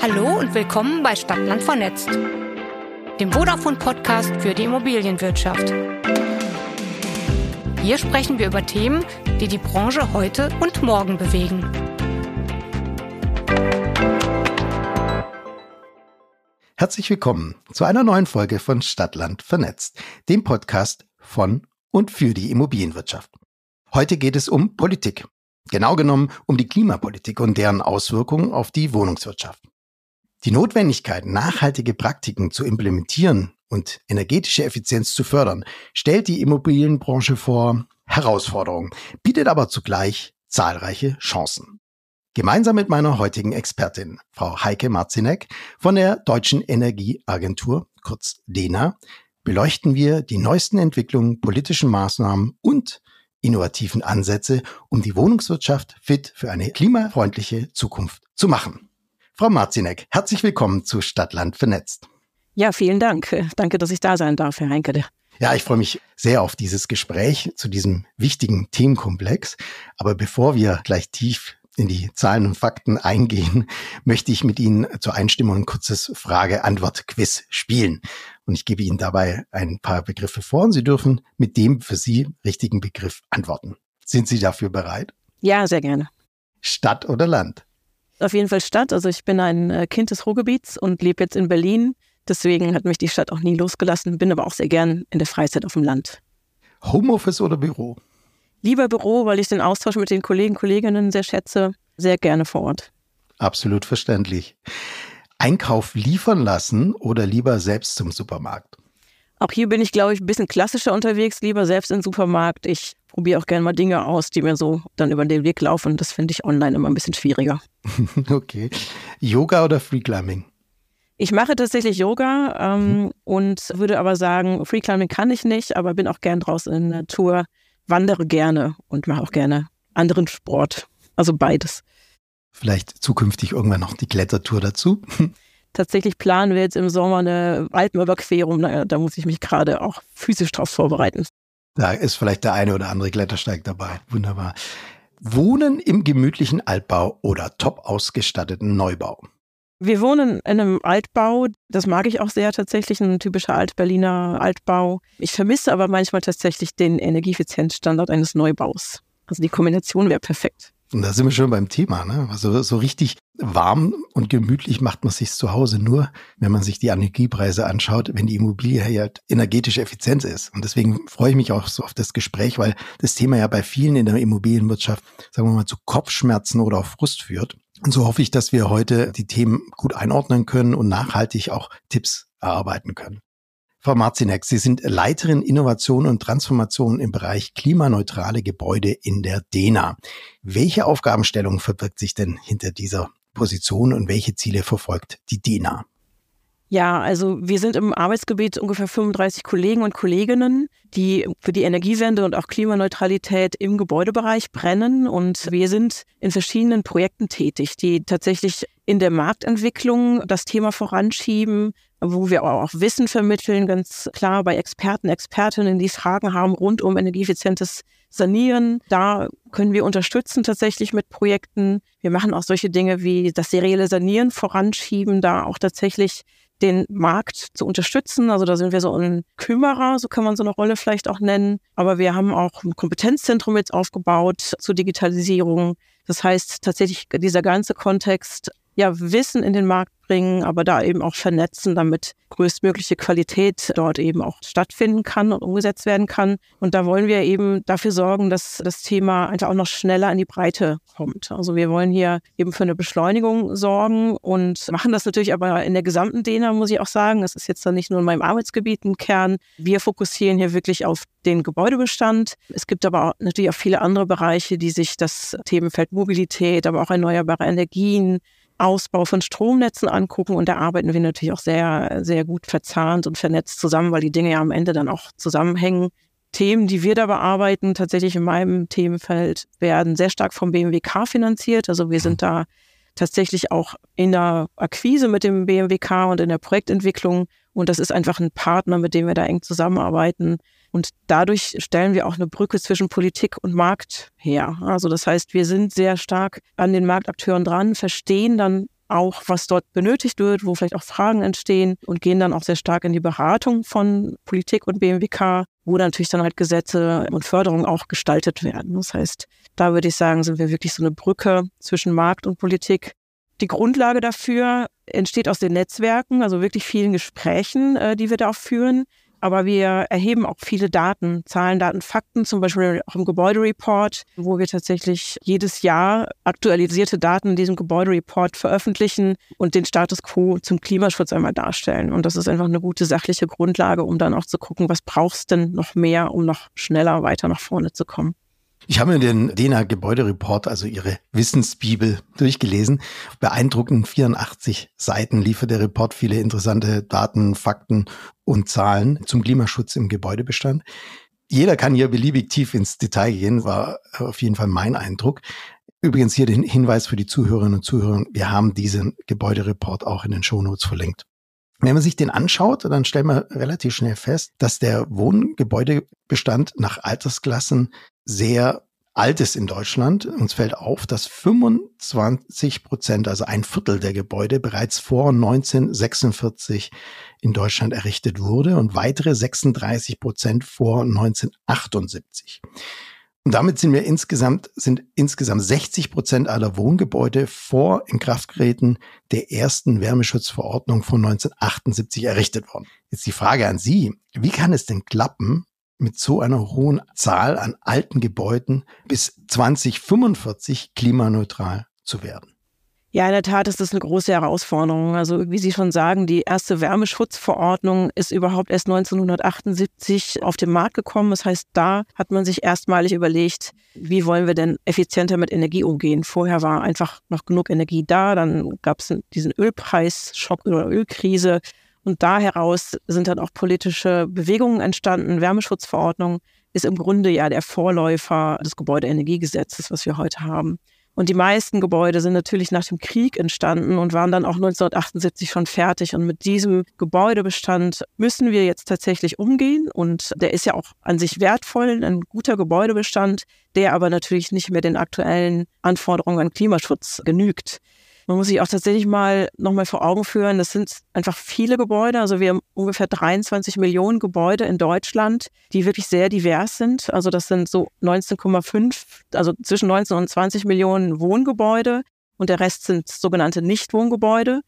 Hallo und willkommen bei Stadtland vernetzt, dem Vodafone-Podcast für die Immobilienwirtschaft. Hier sprechen wir über Themen, die die Branche heute und morgen bewegen. Herzlich willkommen zu einer neuen Folge von Stadtland vernetzt, dem Podcast von und für die Immobilienwirtschaft. Heute geht es um Politik. Genau genommen um die Klimapolitik und deren Auswirkungen auf die Wohnungswirtschaft. Die Notwendigkeit, nachhaltige Praktiken zu implementieren und energetische Effizienz zu fördern, stellt die Immobilienbranche vor Herausforderungen, bietet aber zugleich zahlreiche Chancen. Gemeinsam mit meiner heutigen Expertin, Frau Heike Marzinek von der Deutschen Energieagentur, kurz DENA, beleuchten wir die neuesten Entwicklungen, politischen Maßnahmen und innovativen Ansätze, um die Wohnungswirtschaft fit für eine klimafreundliche Zukunft zu machen. Frau Marzinek, herzlich willkommen zu Stadtland vernetzt. Ja, vielen Dank. Danke, dass ich da sein darf, Herr Heinke. Ja, ich freue mich sehr auf dieses Gespräch zu diesem wichtigen Themenkomplex. Aber bevor wir gleich tief in die Zahlen und Fakten eingehen, möchte ich mit Ihnen zur Einstimmung ein kurzes Frage-Antwort-Quiz spielen. Und ich gebe Ihnen dabei ein paar Begriffe vor und Sie dürfen mit dem für Sie richtigen Begriff antworten. Sind Sie dafür bereit? Ja, sehr gerne. Stadt oder Land? Auf jeden Fall Stadt. Also ich bin ein äh, Kind des Ruhrgebiets und lebe jetzt in Berlin. Deswegen hat mich die Stadt auch nie losgelassen, bin aber auch sehr gern in der Freizeit auf dem Land. Homeoffice oder Büro? Lieber Büro, weil ich den Austausch mit den Kollegen, Kolleginnen sehr schätze. Sehr gerne vor Ort. Absolut verständlich. Einkauf liefern lassen oder lieber selbst zum Supermarkt? Auch hier bin ich, glaube ich, ein bisschen klassischer unterwegs, lieber selbst im Supermarkt. Ich probiere auch gerne mal Dinge aus, die mir so dann über den Weg laufen. Das finde ich online immer ein bisschen schwieriger. okay. Yoga oder Freeclimbing? Ich mache tatsächlich Yoga ähm, mhm. und würde aber sagen, Freeclimbing kann ich nicht, aber bin auch gern draußen in der Natur, wandere gerne und mache auch gerne anderen Sport. Also beides. Vielleicht zukünftig irgendwann noch die Klettertour dazu. Tatsächlich planen wir jetzt im Sommer eine Alpenüberquerung. Da muss ich mich gerade auch physisch drauf vorbereiten. Da ist vielleicht der eine oder andere Klettersteig dabei. Wunderbar. Wohnen im gemütlichen Altbau oder top ausgestatteten Neubau? Wir wohnen in einem Altbau. Das mag ich auch sehr tatsächlich, ein typischer Altberliner Altbau. Ich vermisse aber manchmal tatsächlich den Energieeffizienzstandard eines Neubaus. Also die Kombination wäre perfekt. Und da sind wir schon beim Thema. Ne? Also so richtig warm und gemütlich macht man sich zu Hause nur, wenn man sich die Energiepreise anschaut, wenn die Immobilie halt energetisch effizient ist. Und deswegen freue ich mich auch so auf das Gespräch, weil das Thema ja bei vielen in der Immobilienwirtschaft, sagen wir mal, zu Kopfschmerzen oder auch Frust führt. Und so hoffe ich, dass wir heute die Themen gut einordnen können und nachhaltig auch Tipps erarbeiten können. Frau Marzinek, Sie sind Leiterin Innovation und Transformation im Bereich klimaneutrale Gebäude in der DENA. Welche Aufgabenstellung verbirgt sich denn hinter dieser Position und welche Ziele verfolgt die DENA? Ja, also wir sind im Arbeitsgebiet ungefähr 35 Kollegen und Kolleginnen, die für die Energiewende und auch Klimaneutralität im Gebäudebereich brennen. Und wir sind in verschiedenen Projekten tätig, die tatsächlich in der Marktentwicklung das Thema voranschieben, wo wir auch Wissen vermitteln, ganz klar bei Experten, Expertinnen, die Fragen haben rund um energieeffizientes Sanieren. Da können wir unterstützen tatsächlich mit Projekten. Wir machen auch solche Dinge wie das serielle Sanieren voranschieben, da auch tatsächlich den Markt zu unterstützen. Also da sind wir so ein Kümmerer, so kann man so eine Rolle vielleicht auch nennen. Aber wir haben auch ein Kompetenzzentrum jetzt aufgebaut zur Digitalisierung. Das heißt tatsächlich dieser ganze Kontext ja, Wissen in den Markt bringen, aber da eben auch vernetzen, damit größtmögliche Qualität dort eben auch stattfinden kann und umgesetzt werden kann. Und da wollen wir eben dafür sorgen, dass das Thema einfach auch noch schneller in die Breite kommt. Also wir wollen hier eben für eine Beschleunigung sorgen und machen das natürlich aber in der gesamten DENA, muss ich auch sagen. Das ist jetzt dann nicht nur in meinem Arbeitsgebiet ein Kern. Wir fokussieren hier wirklich auf den Gebäudebestand. Es gibt aber auch natürlich auch viele andere Bereiche, die sich das Themenfeld Mobilität, aber auch erneuerbare Energien, Ausbau von Stromnetzen angucken und da arbeiten wir natürlich auch sehr, sehr gut verzahnt und vernetzt zusammen, weil die Dinge ja am Ende dann auch zusammenhängen. Themen, die wir da bearbeiten, tatsächlich in meinem Themenfeld, werden sehr stark vom BMWK finanziert. Also wir sind da tatsächlich auch in der Akquise mit dem BMWK und in der Projektentwicklung. Und das ist einfach ein Partner, mit dem wir da eng zusammenarbeiten. Und dadurch stellen wir auch eine Brücke zwischen Politik und Markt her. Also das heißt, wir sind sehr stark an den Marktakteuren dran, verstehen dann auch, was dort benötigt wird, wo vielleicht auch Fragen entstehen und gehen dann auch sehr stark in die Beratung von Politik und BMWK, wo natürlich dann halt Gesetze und Förderung auch gestaltet werden. Das heißt, da würde ich sagen, sind wir wirklich so eine Brücke zwischen Markt und Politik. Die Grundlage dafür entsteht aus den Netzwerken, also wirklich vielen Gesprächen, äh, die wir da auch führen. Aber wir erheben auch viele Daten, Zahlen, Daten, Fakten, zum Beispiel auch im Gebäudereport, wo wir tatsächlich jedes Jahr aktualisierte Daten in diesem Gebäudereport veröffentlichen und den Status quo zum Klimaschutz einmal darstellen. Und das ist einfach eine gute sachliche Grundlage, um dann auch zu gucken, was brauchst denn noch mehr, um noch schneller weiter nach vorne zu kommen. Ich habe mir den DENA Gebäudereport, also ihre Wissensbibel, durchgelesen. Beeindruckend 84 Seiten liefert der Report viele interessante Daten, Fakten und Zahlen zum Klimaschutz im Gebäudebestand. Jeder kann hier beliebig tief ins Detail gehen, war auf jeden Fall mein Eindruck. Übrigens hier den Hinweis für die Zuhörerinnen und Zuhörer, wir haben diesen Gebäudereport auch in den Shownotes verlinkt. Wenn man sich den anschaut, dann stellt man relativ schnell fest, dass der Wohngebäudebestand nach Altersklassen sehr alt ist in Deutschland. Uns fällt auf, dass 25 Prozent, also ein Viertel der Gebäude bereits vor 1946 in Deutschland errichtet wurde und weitere 36 Prozent vor 1978. Und damit sind wir insgesamt, sind insgesamt 60 Prozent aller Wohngebäude vor Inkraftgeräten der ersten Wärmeschutzverordnung von 1978 errichtet worden. Jetzt die Frage an Sie. Wie kann es denn klappen, mit so einer hohen Zahl an alten Gebäuden bis 2045 klimaneutral zu werden? Ja, in der Tat ist das eine große Herausforderung. Also wie Sie schon sagen, die erste Wärmeschutzverordnung ist überhaupt erst 1978 auf den Markt gekommen. Das heißt, da hat man sich erstmalig überlegt, wie wollen wir denn effizienter mit Energie umgehen. Vorher war einfach noch genug Energie da, dann gab es diesen Ölpreisschock oder Ölkrise. Und da heraus sind dann auch politische Bewegungen entstanden. Wärmeschutzverordnung ist im Grunde ja der Vorläufer des Gebäudeenergiegesetzes, was wir heute haben. Und die meisten Gebäude sind natürlich nach dem Krieg entstanden und waren dann auch 1978 schon fertig. Und mit diesem Gebäudebestand müssen wir jetzt tatsächlich umgehen. Und der ist ja auch an sich wertvoll, ein guter Gebäudebestand, der aber natürlich nicht mehr den aktuellen Anforderungen an Klimaschutz genügt. Man muss sich auch tatsächlich mal nochmal vor Augen führen, das sind einfach viele Gebäude. Also wir haben ungefähr 23 Millionen Gebäude in Deutschland, die wirklich sehr divers sind. Also das sind so 19,5, also zwischen 19 und 20 Millionen Wohngebäude und der Rest sind sogenannte Nichtwohngebäude.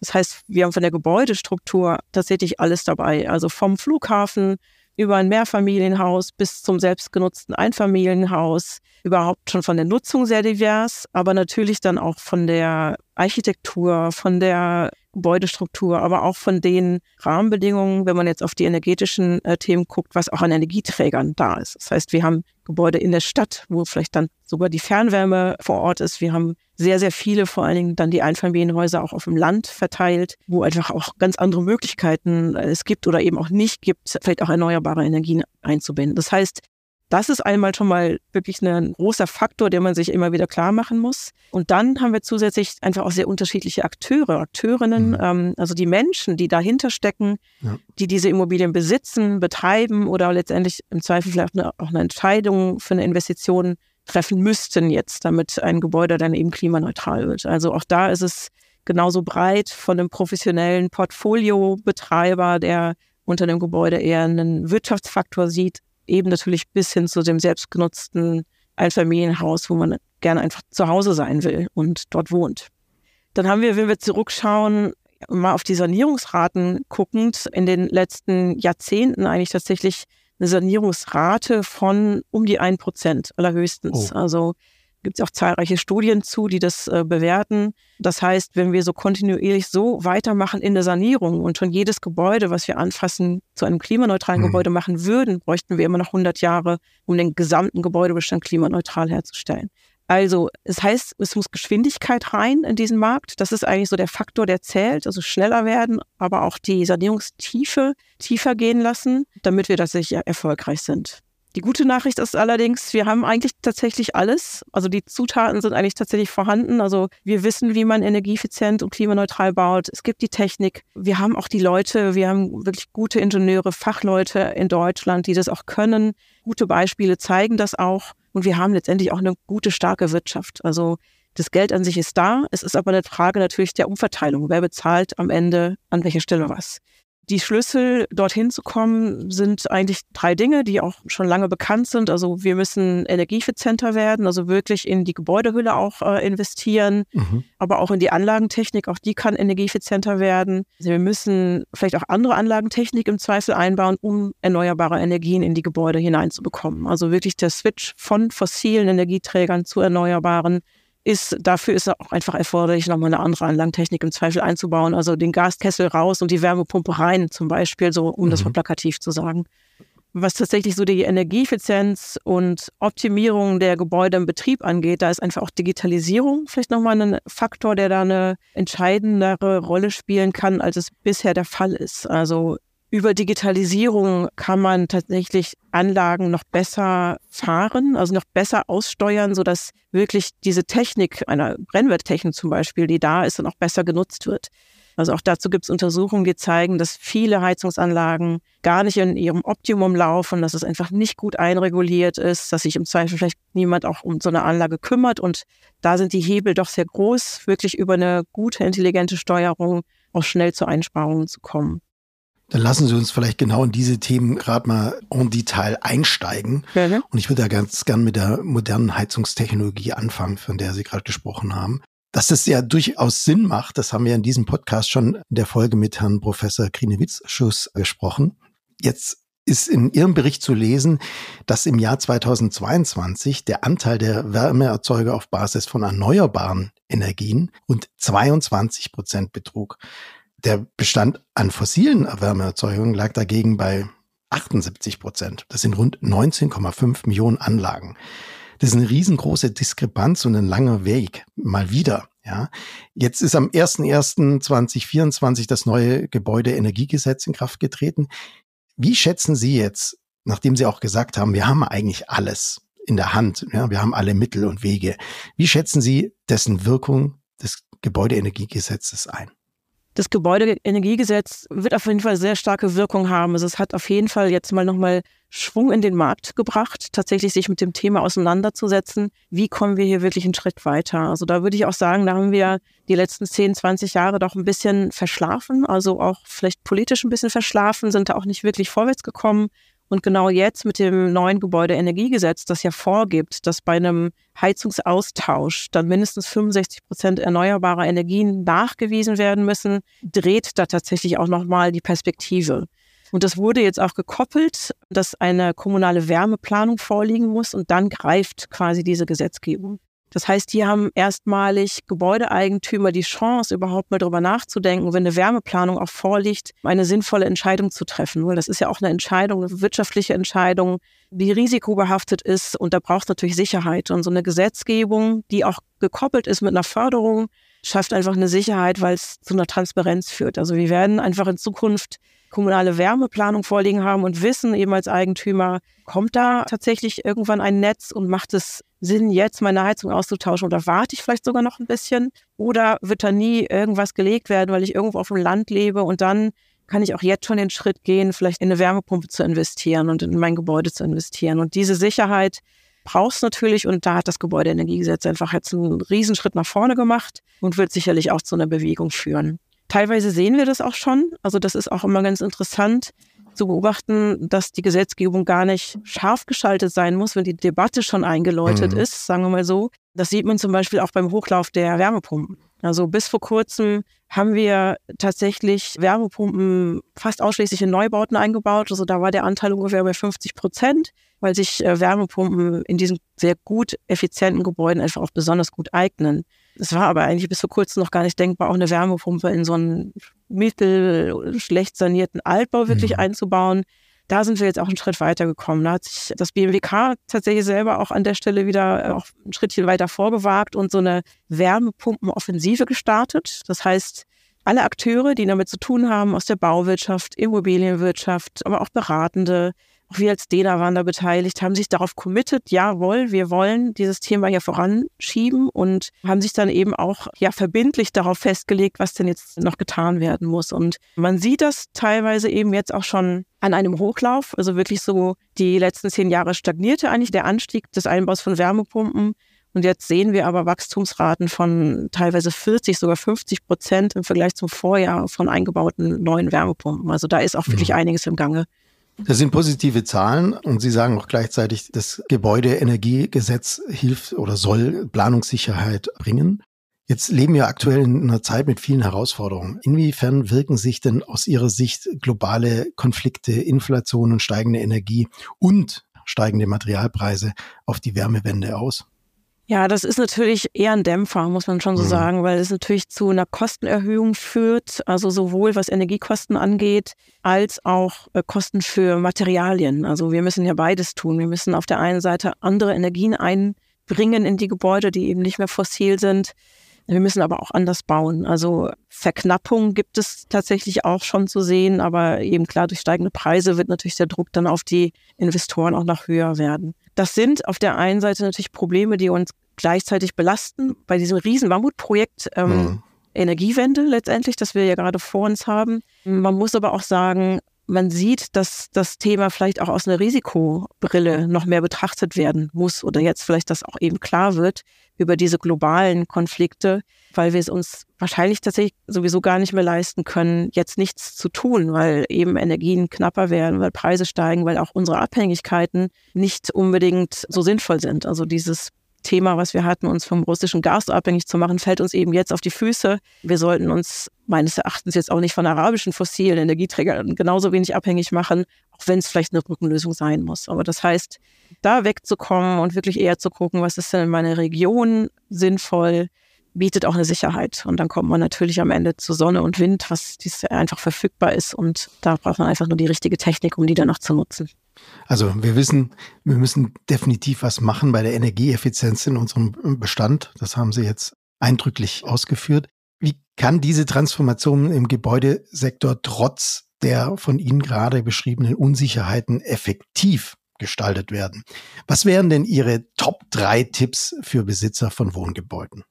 Das heißt, wir haben von der Gebäudestruktur tatsächlich alles dabei. Also vom Flughafen über ein Mehrfamilienhaus bis zum selbstgenutzten Einfamilienhaus, überhaupt schon von der Nutzung sehr divers, aber natürlich dann auch von der Architektur, von der Gebäudestruktur, aber auch von den Rahmenbedingungen, wenn man jetzt auf die energetischen äh, Themen guckt, was auch an Energieträgern da ist. Das heißt, wir haben Gebäude in der Stadt, wo vielleicht dann sogar die Fernwärme vor Ort ist. Wir haben sehr, sehr viele, vor allen Dingen dann die Einfamilienhäuser auch auf dem Land verteilt, wo einfach auch ganz andere Möglichkeiten äh, es gibt oder eben auch nicht gibt, vielleicht auch erneuerbare Energien einzubinden. Das heißt, das ist einmal schon mal wirklich ein großer Faktor, den man sich immer wieder klar machen muss. Und dann haben wir zusätzlich einfach auch sehr unterschiedliche Akteure, Akteurinnen, mhm. ähm, also die Menschen, die dahinter stecken, ja. die diese Immobilien besitzen, betreiben oder letztendlich im Zweifel vielleicht auch eine Entscheidung für eine Investition treffen müssten jetzt, damit ein Gebäude dann eben klimaneutral wird. Also auch da ist es genauso breit von einem professionellen Portfoliobetreiber, der unter dem Gebäude eher einen Wirtschaftsfaktor sieht, eben natürlich bis hin zu dem selbstgenutzten Einfamilienhaus, wo man gerne einfach zu Hause sein will und dort wohnt. Dann haben wir, wenn wir zurückschauen, mal auf die Sanierungsraten guckend, in den letzten Jahrzehnten eigentlich tatsächlich eine Sanierungsrate von um die ein Prozent allerhöchstens. Oh. Also gibt es auch zahlreiche Studien zu, die das äh, bewerten. Das heißt, wenn wir so kontinuierlich so weitermachen in der Sanierung und schon jedes Gebäude, was wir anfassen, zu einem klimaneutralen mhm. Gebäude machen würden, bräuchten wir immer noch 100 Jahre, um den gesamten Gebäudebestand klimaneutral herzustellen. Also, es heißt, es muss Geschwindigkeit rein in diesen Markt. Das ist eigentlich so der Faktor, der zählt. Also schneller werden, aber auch die Sanierungstiefe tiefer gehen lassen, damit wir tatsächlich erfolgreich sind. Die gute Nachricht ist allerdings, wir haben eigentlich tatsächlich alles. Also die Zutaten sind eigentlich tatsächlich vorhanden. Also wir wissen, wie man energieeffizient und klimaneutral baut. Es gibt die Technik. Wir haben auch die Leute. Wir haben wirklich gute Ingenieure, Fachleute in Deutschland, die das auch können. Gute Beispiele zeigen das auch. Und wir haben letztendlich auch eine gute, starke Wirtschaft. Also Das Geld an sich ist da. Es ist aber eine Frage natürlich der Umverteilung. Wer bezahlt am Ende an welcher Stelle was? Die Schlüssel, dorthin zu kommen, sind eigentlich drei Dinge, die auch schon lange bekannt sind. Also wir müssen energieeffizienter werden, also wirklich in die Gebäudehülle auch äh, investieren, mhm. aber auch in die Anlagentechnik, auch die kann energieeffizienter werden. Also wir müssen vielleicht auch andere Anlagentechnik im Zweifel einbauen, um erneuerbare Energien in die Gebäude hineinzubekommen. Also wirklich der Switch von fossilen Energieträgern zu erneuerbaren ist, dafür ist auch einfach erforderlich, nochmal eine andere Anlagentechnik im Zweifel einzubauen. Also den Gaskessel raus und die Wärmepumpe rein, zum Beispiel, so um mhm. das mal plakativ zu sagen. Was tatsächlich so die Energieeffizienz und Optimierung der Gebäude im Betrieb angeht, da ist einfach auch Digitalisierung vielleicht nochmal ein Faktor, der da eine entscheidendere Rolle spielen kann, als es bisher der Fall ist. Also über Digitalisierung kann man tatsächlich Anlagen noch besser fahren, also noch besser aussteuern, sodass wirklich diese Technik, einer Brennwerttechnik zum Beispiel, die da ist, dann auch besser genutzt wird. Also auch dazu gibt es Untersuchungen, die zeigen, dass viele Heizungsanlagen gar nicht in ihrem Optimum laufen, dass es einfach nicht gut einreguliert ist, dass sich im Zweifel vielleicht niemand auch um so eine Anlage kümmert. Und da sind die Hebel doch sehr groß, wirklich über eine gute, intelligente Steuerung auch schnell zu Einsparungen zu kommen. Dann lassen Sie uns vielleicht genau in diese Themen gerade mal en Detail einsteigen. Ja, Und ich würde da ganz gern mit der modernen Heizungstechnologie anfangen, von der Sie gerade gesprochen haben. Dass das ja durchaus Sinn macht, das haben wir in diesem Podcast schon in der Folge mit Herrn Professor Krinewitz-Schuss gesprochen. Jetzt ist in Ihrem Bericht zu lesen, dass im Jahr 2022 der Anteil der Wärmeerzeuger auf Basis von erneuerbaren Energien rund 22 Prozent betrug. Der Bestand an fossilen Wärmeerzeugungen lag dagegen bei 78 Prozent. Das sind rund 19,5 Millionen Anlagen. Das ist eine riesengroße Diskrepanz und ein langer Weg. Mal wieder. Ja. Jetzt ist am 01.01.2024 das neue Gebäudeenergiegesetz in Kraft getreten. Wie schätzen Sie jetzt, nachdem Sie auch gesagt haben, wir haben eigentlich alles in der Hand, ja, wir haben alle Mittel und Wege. Wie schätzen Sie dessen Wirkung des Gebäudeenergiegesetzes ein? Das Gebäudeenergiegesetz wird auf jeden Fall sehr starke Wirkung haben. Also es hat auf jeden Fall jetzt mal nochmal Schwung in den Markt gebracht, tatsächlich sich mit dem Thema auseinanderzusetzen. Wie kommen wir hier wirklich einen Schritt weiter? Also da würde ich auch sagen, da haben wir die letzten 10, 20 Jahre doch ein bisschen verschlafen, also auch vielleicht politisch ein bisschen verschlafen, sind da auch nicht wirklich vorwärts gekommen. Und genau jetzt mit dem neuen Gebäudeenergiegesetz, das ja vorgibt, dass bei einem Heizungsaustausch dann mindestens 65 Prozent erneuerbarer Energien nachgewiesen werden müssen, dreht da tatsächlich auch nochmal die Perspektive. Und das wurde jetzt auch gekoppelt, dass eine kommunale Wärmeplanung vorliegen muss und dann greift quasi diese Gesetzgebung. Das heißt, hier haben erstmalig Gebäudeeigentümer die Chance, überhaupt mal darüber nachzudenken, wenn eine Wärmeplanung auch vorliegt, eine sinnvolle Entscheidung zu treffen. Weil das ist ja auch eine Entscheidung, eine wirtschaftliche Entscheidung, die risikobehaftet ist. Und da braucht es natürlich Sicherheit. Und so eine Gesetzgebung, die auch gekoppelt ist mit einer Förderung, schafft einfach eine Sicherheit, weil es zu einer Transparenz führt. Also wir werden einfach in Zukunft kommunale Wärmeplanung vorliegen haben und wissen eben als Eigentümer, kommt da tatsächlich irgendwann ein Netz und macht es Sinn, jetzt meine Heizung auszutauschen oder warte ich vielleicht sogar noch ein bisschen? Oder wird da nie irgendwas gelegt werden, weil ich irgendwo auf dem Land lebe und dann kann ich auch jetzt schon den Schritt gehen, vielleicht in eine Wärmepumpe zu investieren und in mein Gebäude zu investieren. Und diese Sicherheit brauchst natürlich und da hat das Gebäudeenergiegesetz einfach jetzt einen Riesenschritt nach vorne gemacht und wird sicherlich auch zu einer Bewegung führen. Teilweise sehen wir das auch schon. Also das ist auch immer ganz interessant zu beobachten, dass die Gesetzgebung gar nicht scharf geschaltet sein muss, wenn die Debatte schon eingeläutet mhm. ist, sagen wir mal so. Das sieht man zum Beispiel auch beim Hochlauf der Wärmepumpen. Also bis vor kurzem haben wir tatsächlich Wärmepumpen fast ausschließlich in Neubauten eingebaut. Also da war der Anteil ungefähr bei 50 Prozent, weil sich äh, Wärmepumpen in diesen sehr gut effizienten Gebäuden einfach auch besonders gut eignen. Es war aber eigentlich bis vor kurzem noch gar nicht denkbar, auch eine Wärmepumpe in so einen mittel schlecht sanierten Altbau wirklich mhm. einzubauen. Da sind wir jetzt auch einen Schritt weiter gekommen. Da hat sich das BMWK tatsächlich selber auch an der Stelle wieder äh, auch ein Schrittchen weiter vorgewagt und so eine Wärmepumpenoffensive gestartet. Das heißt, alle Akteure, die damit zu tun haben, aus der Bauwirtschaft, Immobilienwirtschaft, aber auch Beratende, auch wir als DENA waren da beteiligt, haben sich darauf committed, jawohl, wir wollen dieses Thema hier voranschieben und haben sich dann eben auch ja verbindlich darauf festgelegt, was denn jetzt noch getan werden muss. Und man sieht das teilweise eben jetzt auch schon an einem Hochlauf, also wirklich so die letzten zehn Jahre stagnierte eigentlich der Anstieg des Einbaus von Wärmepumpen. Und jetzt sehen wir aber Wachstumsraten von teilweise 40, sogar 50 Prozent im Vergleich zum Vorjahr von eingebauten neuen Wärmepumpen. Also da ist auch wirklich mhm. einiges im Gange. Das sind positive Zahlen und Sie sagen auch gleichzeitig, das Gebäudeenergiegesetz hilft oder soll Planungssicherheit bringen. Jetzt leben wir aktuell in einer Zeit mit vielen Herausforderungen. Inwiefern wirken sich denn aus Ihrer Sicht globale Konflikte, Inflation und steigende Energie und steigende Materialpreise auf die Wärmewende aus? Ja, das ist natürlich eher ein Dämpfer, muss man schon so mhm. sagen, weil es natürlich zu einer Kostenerhöhung führt, also sowohl was Energiekosten angeht, als auch äh, Kosten für Materialien. Also wir müssen ja beides tun. Wir müssen auf der einen Seite andere Energien einbringen in die Gebäude, die eben nicht mehr fossil sind. Wir müssen aber auch anders bauen. Also Verknappung gibt es tatsächlich auch schon zu sehen, aber eben klar, durch steigende Preise wird natürlich der Druck dann auf die Investoren auch noch höher werden. Das sind auf der einen Seite natürlich Probleme, die uns gleichzeitig belasten bei diesem riesen Mammutprojekt ähm, mhm. Energiewende letztendlich, das wir ja gerade vor uns haben. Man muss aber auch sagen, man sieht, dass das Thema vielleicht auch aus einer Risikobrille noch mehr betrachtet werden muss oder jetzt vielleicht das auch eben klar wird über diese globalen Konflikte, weil wir es uns wahrscheinlich tatsächlich sowieso gar nicht mehr leisten können, jetzt nichts zu tun, weil eben Energien knapper werden, weil Preise steigen, weil auch unsere Abhängigkeiten nicht unbedingt so sinnvoll sind. Also dieses Thema, was wir hatten, uns vom russischen Gas abhängig zu machen, fällt uns eben jetzt auf die Füße. Wir sollten uns meines Erachtens jetzt auch nicht von arabischen fossilen Energieträgern genauso wenig abhängig machen, auch wenn es vielleicht eine Brückenlösung sein muss. Aber das heißt, da wegzukommen und wirklich eher zu gucken, was ist denn in meiner Region sinnvoll, bietet auch eine Sicherheit. Und dann kommt man natürlich am Ende zu Sonne und Wind, was dies einfach verfügbar ist. Und da braucht man einfach nur die richtige Technik, um die dann auch zu nutzen. Also wir wissen, wir müssen definitiv was machen bei der Energieeffizienz in unserem Bestand. Das haben Sie jetzt eindrücklich ausgeführt. Wie kann diese Transformation im Gebäudesektor trotz der von Ihnen gerade beschriebenen Unsicherheiten effektiv gestaltet werden? Was wären denn Ihre Top drei Tipps für Besitzer von Wohngebäuden?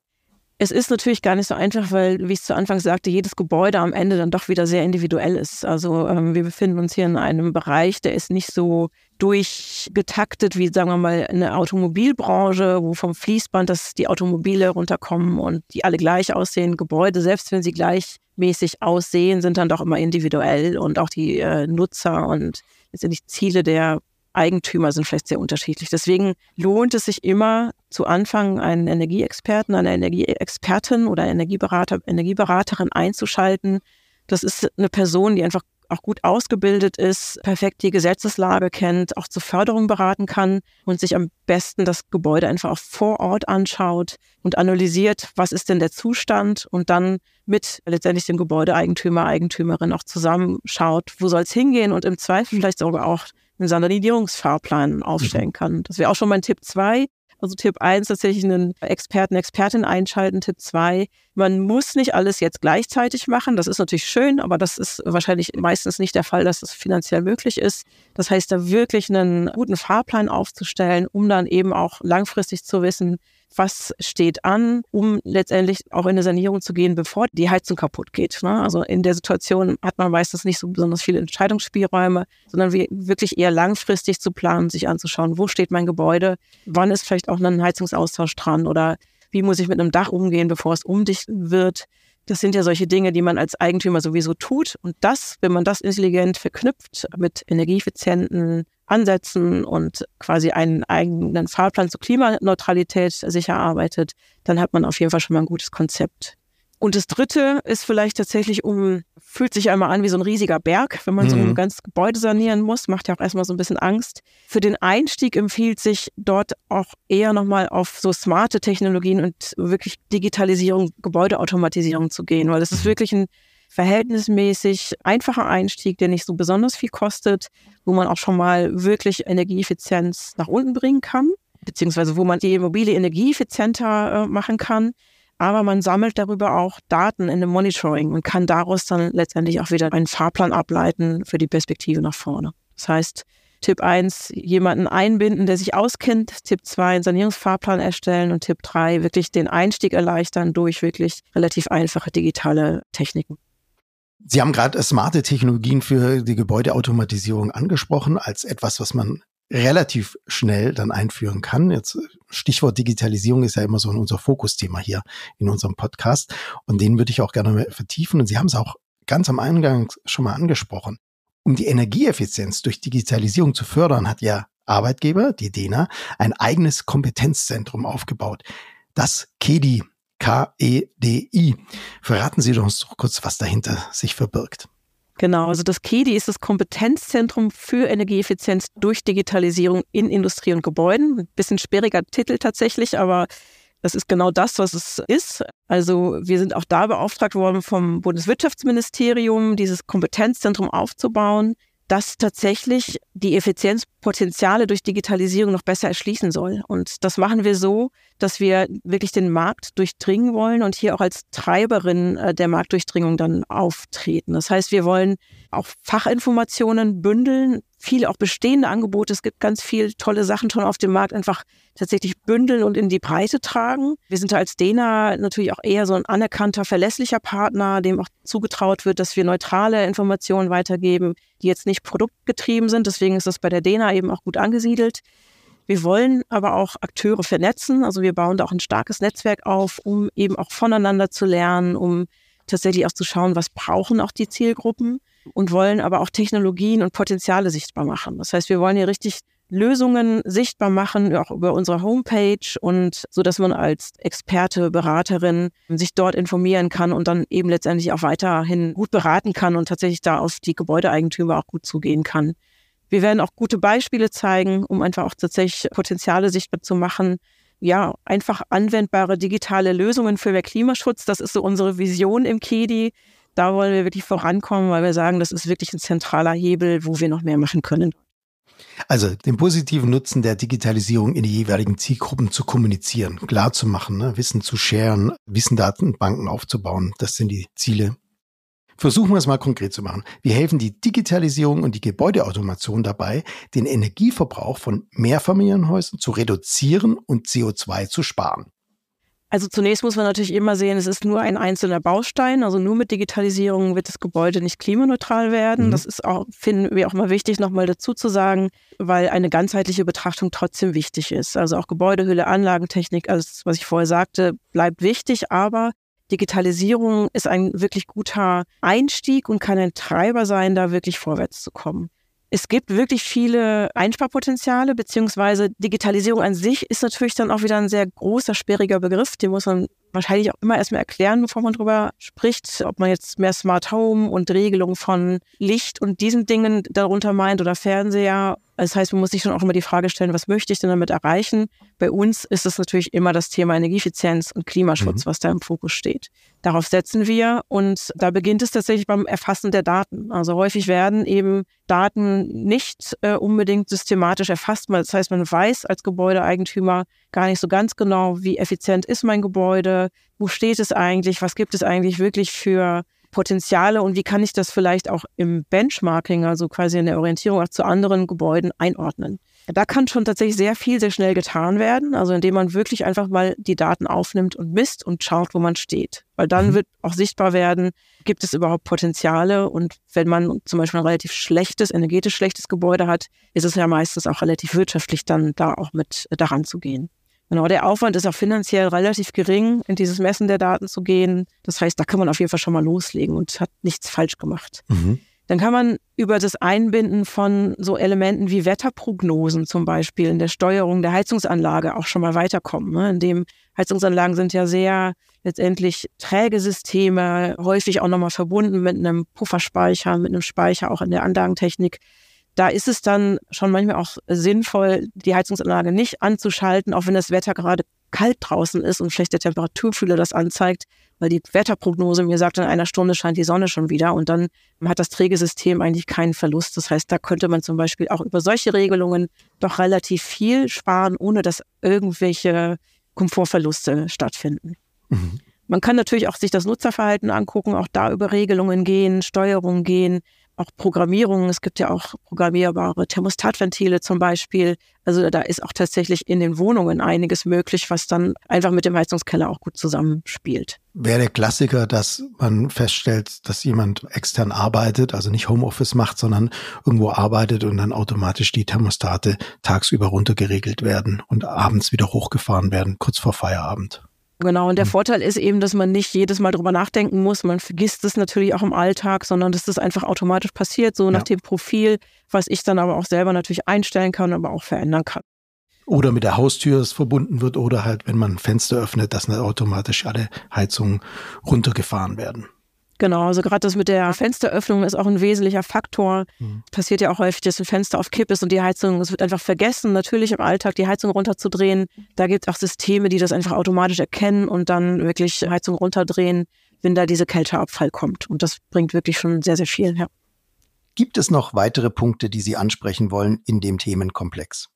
Es ist natürlich gar nicht so einfach, weil, wie ich zu Anfang sagte, jedes Gebäude am Ende dann doch wieder sehr individuell ist. Also ähm, wir befinden uns hier in einem Bereich, der ist nicht so durchgetaktet wie, sagen wir mal, eine Automobilbranche, wo vom Fließband dass die Automobile runterkommen und die alle gleich aussehen. Gebäude, selbst wenn sie gleichmäßig aussehen, sind dann doch immer individuell und auch die äh, Nutzer und letztendlich Ziele der Eigentümer sind vielleicht sehr unterschiedlich. Deswegen lohnt es sich immer zu Anfang einen Energieexperten, eine Energieexpertin oder Energieberater, Energieberaterin einzuschalten. Das ist eine Person, die einfach auch gut ausgebildet ist, perfekt die Gesetzeslage kennt, auch zur Förderung beraten kann und sich am besten das Gebäude einfach auch vor Ort anschaut und analysiert, was ist denn der Zustand und dann mit letztendlich dem Gebäudeeigentümer, Eigentümerin auch zusammenschaut, wo soll es hingehen und im Zweifel vielleicht sogar auch einen Sanierungsfahrplan aufstellen mhm. kann. Das wäre auch schon mein Tipp zwei. Also Tipp eins tatsächlich einen Experten, Expertin einschalten. Tipp zwei man muss nicht alles jetzt gleichzeitig machen. Das ist natürlich schön, aber das ist wahrscheinlich meistens nicht der Fall, dass das finanziell möglich ist. Das heißt, da wirklich einen guten Fahrplan aufzustellen, um dann eben auch langfristig zu wissen, was steht an, um letztendlich auch in eine Sanierung zu gehen, bevor die Heizung kaputt geht. Ne? Also in der Situation hat man meistens nicht so besonders viele Entscheidungsspielräume, sondern wirklich eher langfristig zu planen, sich anzuschauen, wo steht mein Gebäude, wann ist vielleicht auch ein Heizungsaustausch dran oder wie muss ich mit einem Dach umgehen, bevor es undicht wird. Das sind ja solche Dinge, die man als Eigentümer sowieso tut. Und das, wenn man das intelligent verknüpft mit energieeffizienten Ansätzen und quasi einen eigenen Fahrplan zur Klimaneutralität sicher arbeitet, dann hat man auf jeden Fall schon mal ein gutes Konzept. Und das dritte ist vielleicht tatsächlich um, fühlt sich einmal an wie so ein riesiger Berg, wenn man mhm. so ein ganzes Gebäude sanieren muss, macht ja auch erstmal so ein bisschen Angst. Für den Einstieg empfiehlt sich dort auch eher nochmal auf so smarte Technologien und wirklich Digitalisierung, Gebäudeautomatisierung zu gehen, weil das ist mhm. wirklich ein verhältnismäßig einfacher Einstieg, der nicht so besonders viel kostet, wo man auch schon mal wirklich Energieeffizienz nach unten bringen kann, beziehungsweise wo man die Immobilie energieeffizienter äh, machen kann aber man sammelt darüber auch Daten in dem Monitoring und kann daraus dann letztendlich auch wieder einen Fahrplan ableiten für die Perspektive nach vorne. Das heißt, Tipp 1, jemanden einbinden, der sich auskennt. Tipp 2, einen Sanierungsfahrplan erstellen. Und Tipp 3, wirklich den Einstieg erleichtern durch wirklich relativ einfache digitale Techniken. Sie haben gerade smarte Technologien für die Gebäudeautomatisierung angesprochen als etwas, was man relativ schnell dann einführen kann. Jetzt Stichwort Digitalisierung ist ja immer so unser Fokusthema hier in unserem Podcast und den würde ich auch gerne vertiefen und Sie haben es auch ganz am Eingang schon mal angesprochen. Um die Energieeffizienz durch Digitalisierung zu fördern, hat ja Arbeitgeber, die DENA, ein eigenes Kompetenzzentrum aufgebaut. Das KEDI, K-E-D-I. Verraten Sie uns doch kurz, was dahinter sich verbirgt. Genau, also das KEDI ist das Kompetenzzentrum für Energieeffizienz durch Digitalisierung in Industrie und Gebäuden. Ein bisschen sperriger Titel tatsächlich, aber das ist genau das, was es ist. Also wir sind auch da beauftragt worden vom Bundeswirtschaftsministerium, dieses Kompetenzzentrum aufzubauen das tatsächlich die Effizienzpotenziale durch Digitalisierung noch besser erschließen soll. Und das machen wir so, dass wir wirklich den Markt durchdringen wollen und hier auch als Treiberin äh, der Marktdurchdringung dann auftreten. Das heißt, wir wollen auch Fachinformationen bündeln, viele auch bestehende Angebote. Es gibt ganz viele tolle Sachen schon auf dem Markt, einfach tatsächlich bündeln und in die Breite tragen. Wir sind da als DENA natürlich auch eher so ein anerkannter, verlässlicher Partner, dem auch zugetraut wird, dass wir neutrale Informationen weitergeben, die jetzt nicht produktgetrieben sind. Deswegen ist das bei der DENA eben auch gut angesiedelt. Wir wollen aber auch Akteure vernetzen. Also wir bauen da auch ein starkes Netzwerk auf, um eben auch voneinander zu lernen, um tatsächlich auch zu schauen, was brauchen auch die Zielgruppen und wollen aber auch Technologien und Potenziale sichtbar machen. Das heißt, wir wollen hier richtig Lösungen sichtbar machen, auch über unsere Homepage und so, dass man als Experte, Beraterin sich dort informieren kann und dann eben letztendlich auch weiterhin gut beraten kann und tatsächlich da auf die Gebäudeeigentümer auch gut zugehen kann. Wir werden auch gute Beispiele zeigen, um einfach auch tatsächlich Potenziale sichtbar zu machen. Ja, einfach anwendbare digitale Lösungen für mehr Klimaschutz. Das ist so unsere Vision im KEDI da wollen wir wirklich vorankommen, weil wir sagen, das ist wirklich ein zentraler Hebel, wo wir noch mehr machen können. Also den positiven Nutzen der Digitalisierung in die jeweiligen Zielgruppen zu kommunizieren, klar zu machen, ne? Wissen zu scheren, Wissendatenbanken aufzubauen. Das sind die Ziele. Versuchen wir es mal konkret zu machen. Wir helfen die Digitalisierung und die Gebäudeautomation dabei, den Energieverbrauch von Mehrfamilienhäusern zu reduzieren und CO2 zu sparen. Also zunächst muss man natürlich immer sehen, es ist nur ein einzelner Baustein. Also nur mit Digitalisierung wird das Gebäude nicht klimaneutral werden. Mhm. Das ist auch, finden wir auch mal wichtig, nochmal dazu zu sagen, weil eine ganzheitliche Betrachtung trotzdem wichtig ist. Also auch Gebäudehülle, Anlagentechnik, alles, was ich vorher sagte, bleibt wichtig, aber Digitalisierung ist ein wirklich guter Einstieg und kann ein Treiber sein, da wirklich vorwärts zu kommen. Es gibt wirklich viele Einsparpotenziale, beziehungsweise Digitalisierung an sich ist natürlich dann auch wieder ein sehr großer, sperriger Begriff. Den muss man wahrscheinlich auch immer erstmal erklären, bevor man drüber spricht, ob man jetzt mehr Smart Home und Regelung von Licht und diesen Dingen darunter meint oder Fernseher das heißt, man muss sich schon auch immer die Frage stellen, was möchte ich denn damit erreichen? Bei uns ist es natürlich immer das Thema Energieeffizienz und Klimaschutz, mhm. was da im Fokus steht. Darauf setzen wir und da beginnt es tatsächlich beim Erfassen der Daten. Also häufig werden eben Daten nicht äh, unbedingt systematisch erfasst. Das heißt, man weiß als Gebäudeeigentümer gar nicht so ganz genau, wie effizient ist mein Gebäude, wo steht es eigentlich, was gibt es eigentlich wirklich für Potenziale und wie kann ich das vielleicht auch im Benchmarking, also quasi in der Orientierung auch zu anderen Gebäuden einordnen. Da kann schon tatsächlich sehr viel sehr schnell getan werden, also indem man wirklich einfach mal die Daten aufnimmt und misst und schaut, wo man steht. Weil dann mhm. wird auch sichtbar werden, gibt es überhaupt Potenziale und wenn man zum Beispiel ein relativ schlechtes, energetisch schlechtes Gebäude hat, ist es ja meistens auch relativ wirtschaftlich dann da auch mit daran zu gehen. Genau, der Aufwand ist auch finanziell relativ gering, in dieses Messen der Daten zu gehen. Das heißt, da kann man auf jeden Fall schon mal loslegen und hat nichts falsch gemacht. Mhm. Dann kann man über das Einbinden von so Elementen wie Wetterprognosen zum Beispiel in der Steuerung der Heizungsanlage auch schon mal weiterkommen. Ne? Indem Heizungsanlagen sind ja sehr letztendlich träge Systeme, häufig auch nochmal verbunden mit einem Pufferspeicher, mit einem Speicher auch in der Anlagentechnik da ist es dann schon manchmal auch sinnvoll, die Heizungsanlage nicht anzuschalten, auch wenn das Wetter gerade kalt draußen ist und schlechte Temperaturfühler das anzeigt, weil die Wetterprognose mir sagt, in einer Stunde scheint die Sonne schon wieder und dann hat das Trägesystem eigentlich keinen Verlust. Das heißt, da könnte man zum Beispiel auch über solche Regelungen doch relativ viel sparen, ohne dass irgendwelche Komfortverluste stattfinden. Mhm. Man kann natürlich auch sich das Nutzerverhalten angucken, auch da über Regelungen gehen, Steuerung gehen, auch Programmierung. Es gibt ja auch programmierbare Thermostatventile zum Beispiel. Also da ist auch tatsächlich in den Wohnungen einiges möglich, was dann einfach mit dem Heizungskeller auch gut zusammenspielt. Wäre der Klassiker, dass man feststellt, dass jemand extern arbeitet, also nicht Homeoffice macht, sondern irgendwo arbeitet und dann automatisch die Thermostate tagsüber runtergeregelt werden und abends wieder hochgefahren werden, kurz vor Feierabend. Genau, und der mhm. Vorteil ist eben, dass man nicht jedes Mal drüber nachdenken muss. Man vergisst es natürlich auch im Alltag, sondern dass das einfach automatisch passiert, so nach dem Profil, was ich dann aber auch selber natürlich einstellen kann, aber auch verändern kann. Oder mit der Haustür es verbunden wird oder halt, wenn man ein Fenster öffnet, dass dann automatisch alle Heizungen runtergefahren werden. Genau, also gerade das mit der Fensteröffnung ist auch ein wesentlicher Faktor. Mhm. Passiert ja auch häufig, dass ein Fenster auf Kipp ist und die Heizung, es wird einfach vergessen, natürlich im Alltag die Heizung runterzudrehen. Da gibt es auch Systeme, die das einfach automatisch erkennen und dann wirklich Heizung runterdrehen, wenn da diese Kälteabfall kommt. Und das bringt wirklich schon sehr, sehr viel her. Gibt es noch weitere Punkte, die Sie ansprechen wollen in dem Themenkomplex?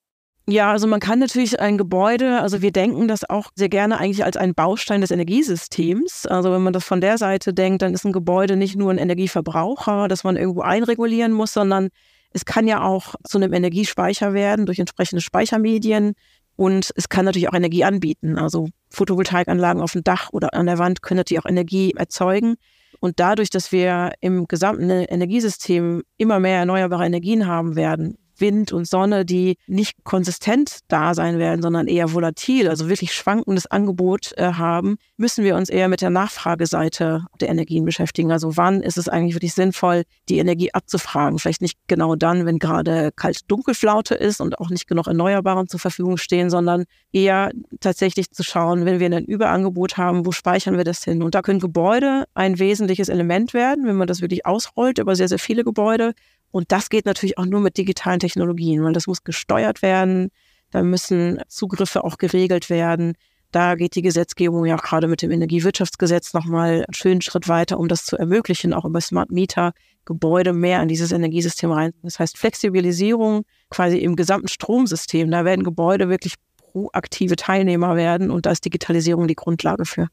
Ja, also man kann natürlich ein Gebäude, also wir denken das auch sehr gerne eigentlich als einen Baustein des Energiesystems. Also wenn man das von der Seite denkt, dann ist ein Gebäude nicht nur ein Energieverbraucher, das man irgendwo einregulieren muss, sondern es kann ja auch zu einem Energiespeicher werden durch entsprechende Speichermedien und es kann natürlich auch Energie anbieten. Also Photovoltaikanlagen auf dem Dach oder an der Wand können natürlich auch Energie erzeugen. Und dadurch, dass wir im gesamten Energiesystem immer mehr erneuerbare Energien haben werden, Wind und Sonne, die nicht konsistent da sein werden, sondern eher volatil, also wirklich schwankendes Angebot äh, haben, müssen wir uns eher mit der Nachfrageseite der Energien beschäftigen. Also wann ist es eigentlich wirklich sinnvoll, die Energie abzufragen? Vielleicht nicht genau dann, wenn gerade kalt-dunkelflaute ist und auch nicht genug Erneuerbaren zur Verfügung stehen, sondern eher tatsächlich zu schauen, wenn wir ein Überangebot haben, wo speichern wir das hin? Und da können Gebäude ein wesentliches Element werden, wenn man das wirklich ausrollt über sehr, sehr viele Gebäude. Und das geht natürlich auch nur mit digitalen Technologien, weil das muss gesteuert werden, da müssen Zugriffe auch geregelt werden. Da geht die Gesetzgebung ja auch gerade mit dem Energiewirtschaftsgesetz nochmal einen schönen Schritt weiter, um das zu ermöglichen, auch über Smart Meter Gebäude mehr in dieses Energiesystem rein. Das heißt Flexibilisierung quasi im gesamten Stromsystem. Da werden Gebäude wirklich proaktive Teilnehmer werden und da ist Digitalisierung die Grundlage für.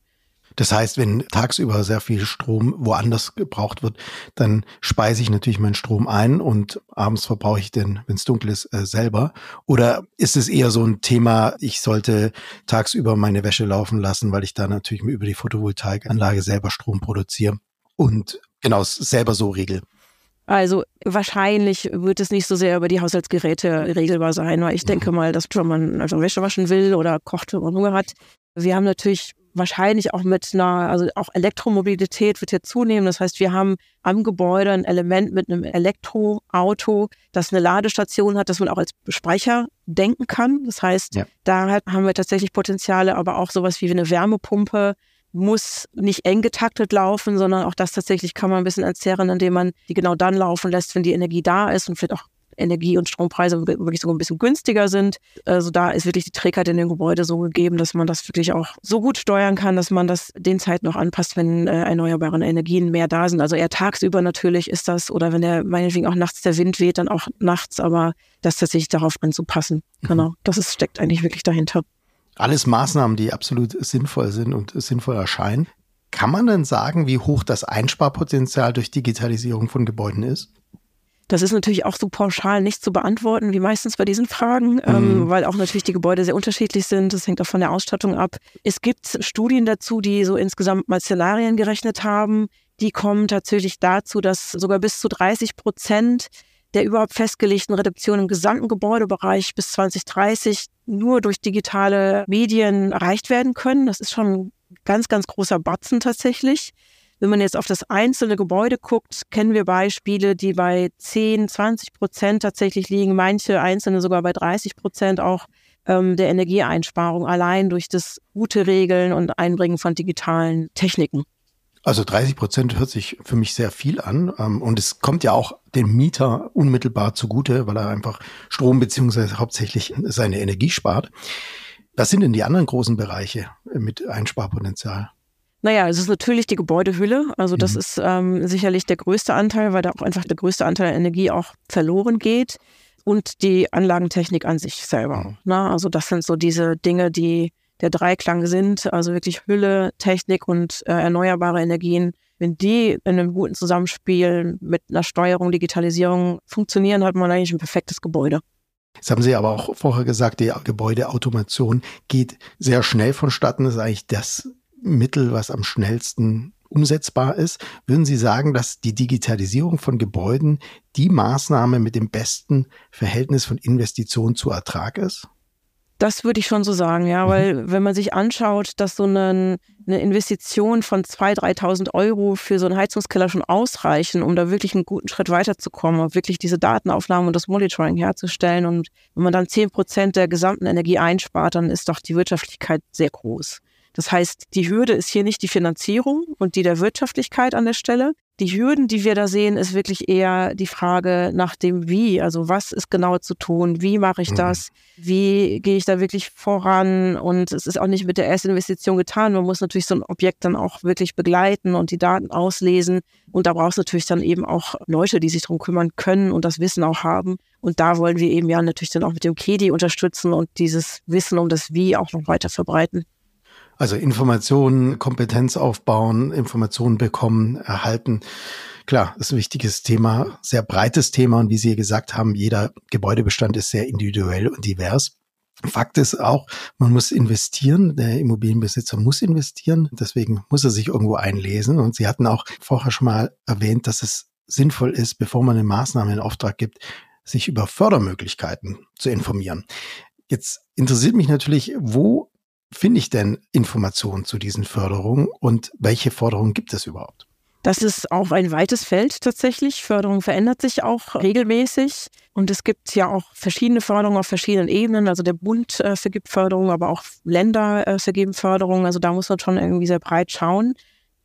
Das heißt, wenn tagsüber sehr viel Strom woanders gebraucht wird, dann speise ich natürlich meinen Strom ein und abends verbrauche ich den, wenn es dunkel ist, äh, selber. Oder ist es eher so ein Thema, ich sollte tagsüber meine Wäsche laufen lassen, weil ich da natürlich über die Photovoltaikanlage selber Strom produziere und genau selber so regel? Also wahrscheinlich wird es nicht so sehr über die Haushaltsgeräte regelbar sein, weil ich denke mhm. mal, dass wenn man also Wäsche waschen will oder kocht, wenn man Hunger hat, wir haben natürlich wahrscheinlich auch mit einer, also auch Elektromobilität wird hier zunehmen. Das heißt, wir haben am Gebäude ein Element mit einem Elektroauto, das eine Ladestation hat, das man auch als Speicher denken kann. Das heißt, ja. da haben wir tatsächlich Potenziale, aber auch sowas wie eine Wärmepumpe muss nicht eng getaktet laufen, sondern auch das tatsächlich kann man ein bisschen entzerren, indem man die genau dann laufen lässt, wenn die Energie da ist und vielleicht auch Energie- und Strompreise wirklich sogar ein bisschen günstiger sind. Also da ist wirklich die Trägheit in dem Gebäude so gegeben, dass man das wirklich auch so gut steuern kann, dass man das den Zeiten noch anpasst, wenn äh, erneuerbare Energien mehr da sind. Also eher tagsüber natürlich ist das, oder wenn der meinetwegen auch nachts der Wind weht, dann auch nachts, aber das tatsächlich darauf anzupassen. Mhm. Genau, das ist, steckt eigentlich wirklich dahinter. Alles Maßnahmen, die absolut sinnvoll sind und sinnvoll erscheinen. Kann man denn sagen, wie hoch das Einsparpotenzial durch Digitalisierung von Gebäuden ist? Das ist natürlich auch so pauschal nicht zu beantworten, wie meistens bei diesen Fragen, ähm, mhm. ähm, weil auch natürlich die Gebäude sehr unterschiedlich sind. Das hängt auch von der Ausstattung ab. Es gibt Studien dazu, die so insgesamt mal Szenarien gerechnet haben. Die kommen tatsächlich dazu, dass sogar bis zu 30 Prozent der überhaupt festgelegten Reduktion im gesamten Gebäudebereich bis 2030 nur durch digitale Medien erreicht werden können. Das ist schon ein ganz, ganz großer Batzen tatsächlich. Wenn man jetzt auf das einzelne Gebäude guckt, kennen wir Beispiele, die bei 10, 20 Prozent tatsächlich liegen, manche einzelne sogar bei 30 Prozent auch ähm, der Energieeinsparung allein durch das gute Regeln und Einbringen von digitalen Techniken. Also 30 Prozent hört sich für mich sehr viel an. Ähm, und es kommt ja auch dem Mieter unmittelbar zugute, weil er einfach Strom beziehungsweise hauptsächlich seine Energie spart. Was sind denn die anderen großen Bereiche mit Einsparpotenzial? Naja, es ist natürlich die Gebäudehülle. Also das mhm. ist ähm, sicherlich der größte Anteil, weil da auch einfach der größte Anteil der Energie auch verloren geht. Und die Anlagentechnik an sich selber. Mhm. Na, also das sind so diese Dinge, die der Dreiklang sind. Also wirklich Hülle, Technik und äh, erneuerbare Energien wenn die in einem guten Zusammenspiel mit einer Steuerung, Digitalisierung funktionieren, hat man eigentlich ein perfektes Gebäude. Jetzt haben Sie aber auch vorher gesagt, die Gebäudeautomation geht sehr schnell vonstatten. Das ist eigentlich das Mittel, was am schnellsten umsetzbar ist. Würden Sie sagen, dass die Digitalisierung von Gebäuden die Maßnahme mit dem besten Verhältnis von Investition zu Ertrag ist? Das würde ich schon so sagen, ja, mhm. weil wenn man sich anschaut, dass so eine, eine Investition von 2.000, 3.000 Euro für so einen Heizungskeller schon ausreichen, um da wirklich einen guten Schritt weiterzukommen, wirklich diese Datenaufnahmen und das Monitoring herzustellen. Und wenn man dann 10 Prozent der gesamten Energie einspart, dann ist doch die Wirtschaftlichkeit sehr groß. Das heißt, die Hürde ist hier nicht die Finanzierung und die der Wirtschaftlichkeit an der Stelle. Die Hürden, die wir da sehen, ist wirklich eher die Frage nach dem Wie. Also was ist genau zu tun? Wie mache ich mhm. das? Wie gehe ich da wirklich voran? Und es ist auch nicht mit der ersten Investition getan. Man muss natürlich so ein Objekt dann auch wirklich begleiten und die Daten auslesen. Und da braucht es natürlich dann eben auch Leute, die sich darum kümmern können und das Wissen auch haben. Und da wollen wir eben ja natürlich dann auch mit dem KEDI unterstützen und dieses Wissen um das Wie auch noch weiter verbreiten. Also Informationen, Kompetenz aufbauen, Informationen bekommen, erhalten. Klar, ist ein wichtiges Thema, sehr breites Thema und wie Sie gesagt haben, jeder Gebäudebestand ist sehr individuell und divers. Fakt ist auch, man muss investieren. Der Immobilienbesitzer muss investieren. Deswegen muss er sich irgendwo einlesen. Und Sie hatten auch vorher schon mal erwähnt, dass es sinnvoll ist, bevor man eine Maßnahme in Auftrag gibt, sich über Fördermöglichkeiten zu informieren. Jetzt interessiert mich natürlich, wo finde ich denn Informationen zu diesen Förderungen und welche Forderungen gibt es überhaupt? Das ist auch ein weites Feld tatsächlich. Förderung verändert sich auch regelmäßig. Und es gibt ja auch verschiedene Förderungen auf verschiedenen Ebenen. Also der Bund äh, vergibt Förderungen, aber auch Länder äh, vergeben Förderungen. Also da muss man schon irgendwie sehr breit schauen.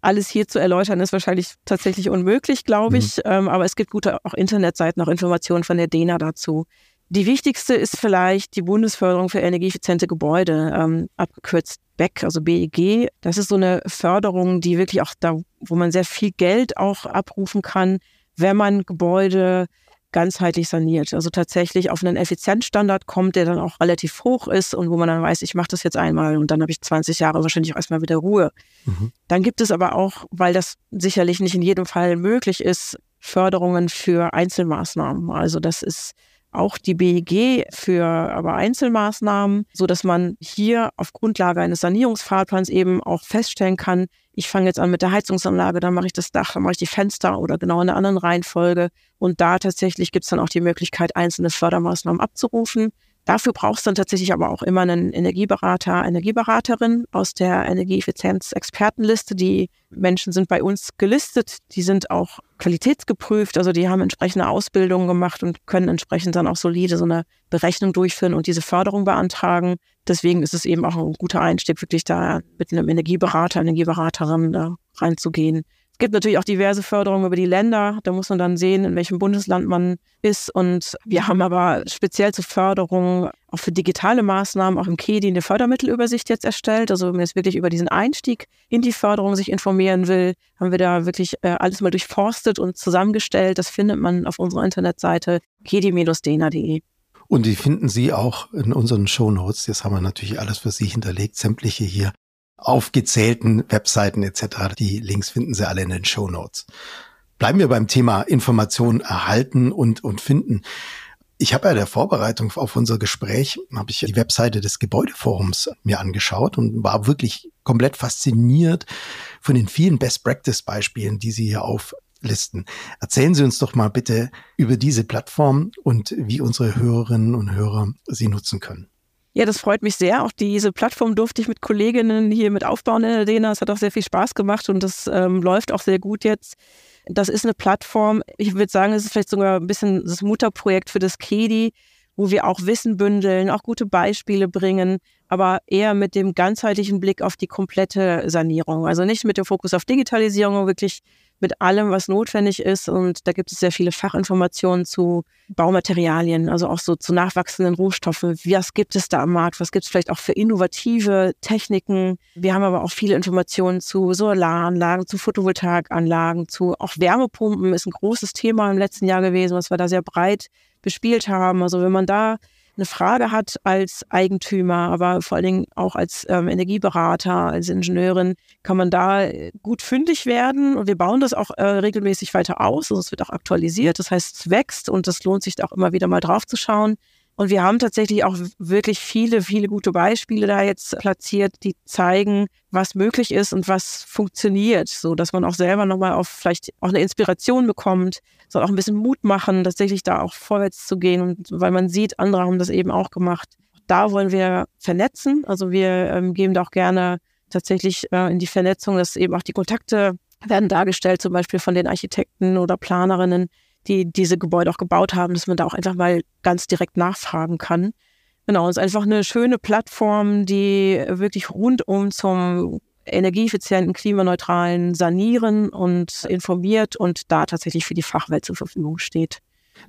Alles hier zu erläutern ist wahrscheinlich tatsächlich unmöglich, glaube mhm. ich. Ähm, aber es gibt gute auch Internetseiten, auch Informationen von der DENA dazu. Die wichtigste ist vielleicht die Bundesförderung für energieeffiziente Gebäude, ähm, abgekürzt BEC, also BEG. Das ist so eine Förderung, die wirklich auch da, wo man sehr viel Geld auch abrufen kann, wenn man Gebäude ganzheitlich saniert. Also tatsächlich auf einen Effizienzstandard kommt, der dann auch relativ hoch ist und wo man dann weiß, ich mache das jetzt einmal und dann habe ich 20 Jahre wahrscheinlich auch erstmal wieder Ruhe. Mhm. Dann gibt es aber auch, weil das sicherlich nicht in jedem Fall möglich ist, Förderungen für Einzelmaßnahmen. Also das ist auch die BEG für aber Einzelmaßnahmen, so dass man hier auf Grundlage eines Sanierungsfahrplans eben auch feststellen kann, ich fange jetzt an mit der Heizungsanlage, dann mache ich das Dach, dann mache ich die Fenster oder genau in einer anderen Reihenfolge. Und da tatsächlich gibt es dann auch die Möglichkeit, einzelne Fördermaßnahmen abzurufen. Dafür brauchst du dann tatsächlich aber auch immer einen Energieberater, Energieberaterin aus der Energieeffizienz-Expertenliste. Die Menschen sind bei uns gelistet, die sind auch qualitätsgeprüft, also die haben entsprechende Ausbildungen gemacht und können entsprechend dann auch solide so eine Berechnung durchführen und diese Förderung beantragen. Deswegen ist es eben auch ein guter Einstieg, wirklich da mit einem Energieberater, Energieberaterin da reinzugehen. Es gibt natürlich auch diverse Förderungen über die Länder. Da muss man dann sehen, in welchem Bundesland man ist. Und wir haben aber speziell zur Förderung auch für digitale Maßnahmen auch im KEDI eine Fördermittelübersicht jetzt erstellt. Also wenn man jetzt wirklich über diesen Einstieg in die Förderung sich informieren will, haben wir da wirklich äh, alles mal durchforstet und zusammengestellt. Das findet man auf unserer Internetseite kedi-dena.de. Und die finden Sie auch in unseren Show Notes. Das haben wir natürlich alles für Sie hinterlegt, sämtliche hier aufgezählten Webseiten etc. Die Links finden Sie alle in den Show Notes. Bleiben wir beim Thema Informationen erhalten und, und finden. Ich habe ja der Vorbereitung auf unser Gespräch, habe ich die Webseite des Gebäudeforums mir angeschaut und war wirklich komplett fasziniert von den vielen Best-Practice-Beispielen, die Sie hier auflisten. Erzählen Sie uns doch mal bitte über diese Plattform und wie unsere Hörerinnen und Hörer sie nutzen können. Ja, das freut mich sehr. Auch diese Plattform durfte ich mit Kolleginnen hier mit aufbauen in der DENA. Es hat auch sehr viel Spaß gemacht und das ähm, läuft auch sehr gut jetzt. Das ist eine Plattform, ich würde sagen, es ist vielleicht sogar ein bisschen das Mutterprojekt für das KEDI, wo wir auch Wissen bündeln, auch gute Beispiele bringen, aber eher mit dem ganzheitlichen Blick auf die komplette Sanierung. Also nicht mit dem Fokus auf Digitalisierung, wirklich mit allem, was notwendig ist. Und da gibt es sehr viele Fachinformationen zu Baumaterialien, also auch so zu nachwachsenden Rohstoffen. Was gibt es da am Markt? Was gibt es vielleicht auch für innovative Techniken? Wir haben aber auch viele Informationen zu Solaranlagen, zu Photovoltaikanlagen, zu auch Wärmepumpen ist ein großes Thema im letzten Jahr gewesen, was wir da sehr breit bespielt haben. Also wenn man da eine Frage hat als Eigentümer, aber vor allen Dingen auch als ähm, Energieberater, als Ingenieurin, kann man da äh, gut fündig werden. Und wir bauen das auch äh, regelmäßig weiter aus. Also es wird auch aktualisiert. Das heißt, es wächst und es lohnt sich auch immer wieder mal drauf zu schauen. Und wir haben tatsächlich auch wirklich viele, viele gute Beispiele da jetzt platziert, die zeigen, was möglich ist und was funktioniert, so dass man auch selber nochmal auf vielleicht auch eine Inspiration bekommt, soll auch ein bisschen Mut machen, tatsächlich da auch vorwärts zu gehen und weil man sieht, andere haben das eben auch gemacht. Da wollen wir vernetzen. Also wir ähm, geben da auch gerne tatsächlich äh, in die Vernetzung, dass eben auch die Kontakte werden dargestellt, zum Beispiel von den Architekten oder Planerinnen, die diese Gebäude auch gebaut haben, dass man da auch einfach mal ganz direkt nachfragen kann. Genau, es ist einfach eine schöne Plattform, die wirklich rundum zum energieeffizienten, klimaneutralen Sanieren und informiert und da tatsächlich für die Fachwelt zur Verfügung steht.